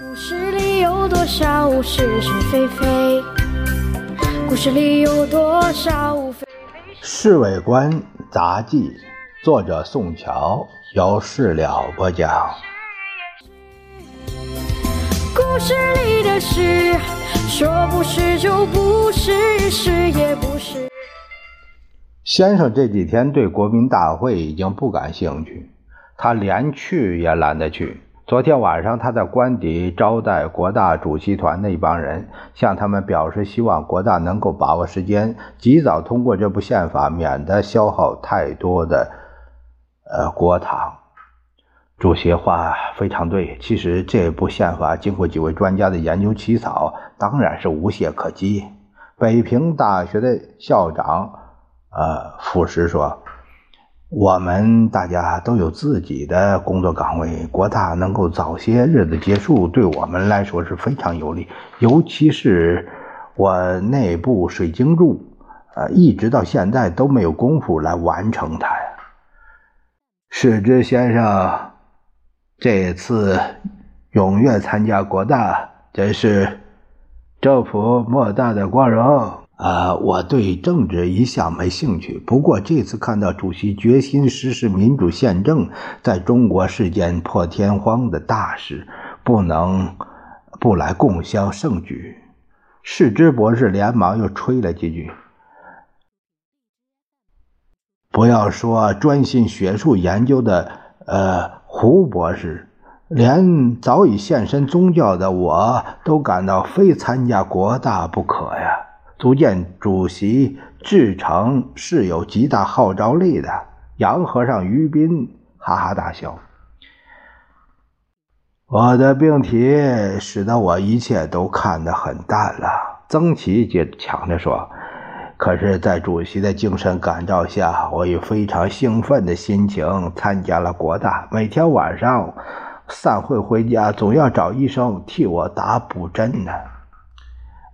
故事里有多少是是非非？故事里有多少非非侍卫官杂记，作者宋乔，由事了播讲。故事里的事，说不是就不是，是也不是。先生这几天对国民大会已经不感兴趣，他连去也懒得去。昨天晚上，他在官邸招待国大主席团的一帮人，向他们表示希望国大能够把握时间，及早通过这部宪法，免得消耗太多的呃国帑。主席话非常对，其实这部宪法经过几位专家的研究起草，当然是无懈可击。北平大学的校长呃傅石说。我们大家都有自己的工作岗位，国大能够早些日子结束，对我们来说是非常有利。尤其是我内部水晶柱，呃，一直到现在都没有功夫来完成它呀。世之先生这次踊跃参加国大，真是政府莫大的光荣。呃，我对政治一向没兴趣。不过这次看到主席决心实施民主宪政，在中国是件破天荒的大事，不能不来共襄盛举。世之博士连忙又吹了几句：“不要说专心学术研究的呃胡博士，连早已献身宗教的我都感到非参加国大不可呀。”足见主席至诚是有极大号召力的。杨和尚于斌哈哈大笑。我的病体使得我一切都看得很淡了。曾琦接抢着说：“可是，在主席的精神感召下，我以非常兴奋的心情参加了国大。每天晚上散会回家，总要找医生替我打补针呢。”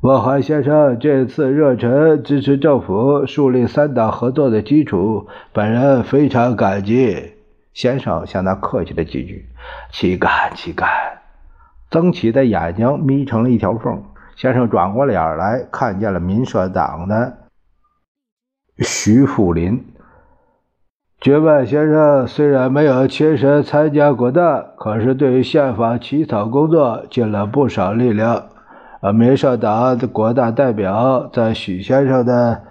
沃海先生这次热忱支持政府树立三党合作的基础，本人非常感激。先生向他客气了几句，岂敢岂敢。曾启的眼睛眯成了一条缝。先生转过脸来，看见了民社党的徐富林。觉万先生虽然没有亲身参加过大，可是对于宪法起草工作尽了不少力量。而民社党的国大代表在许先生的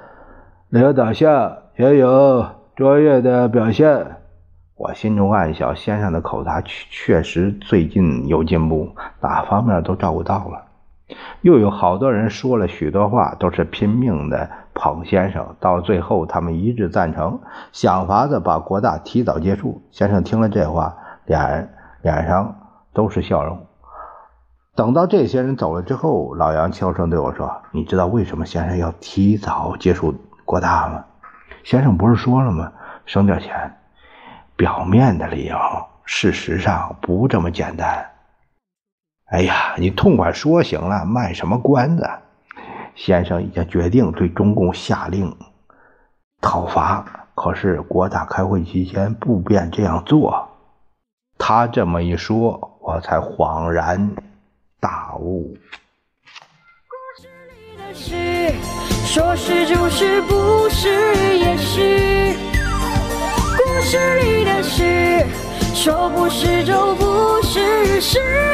领导下也有卓越的表现。我心中暗笑，先生的口才确实最近有进步，哪方面都照顾到了。又有好多人说了许多话，都是拼命的捧先生。到最后，他们一致赞成，想法子把国大提早结束。先生听了这话，脸脸上都是笑容。等到这些人走了之后，老杨悄声对我说：“你知道为什么先生要提早接触国大吗？先生不是说了吗？省点钱。表面的理由，事实上不这么简单。哎呀，你痛快说行了，卖什么关子？先生已经决定对中共下令讨伐，可是国大开会期间不便这样做。他这么一说，我才恍然。”大悟。故事里的事，说是就是，不是也是。故事里的事，说不是就不是，是。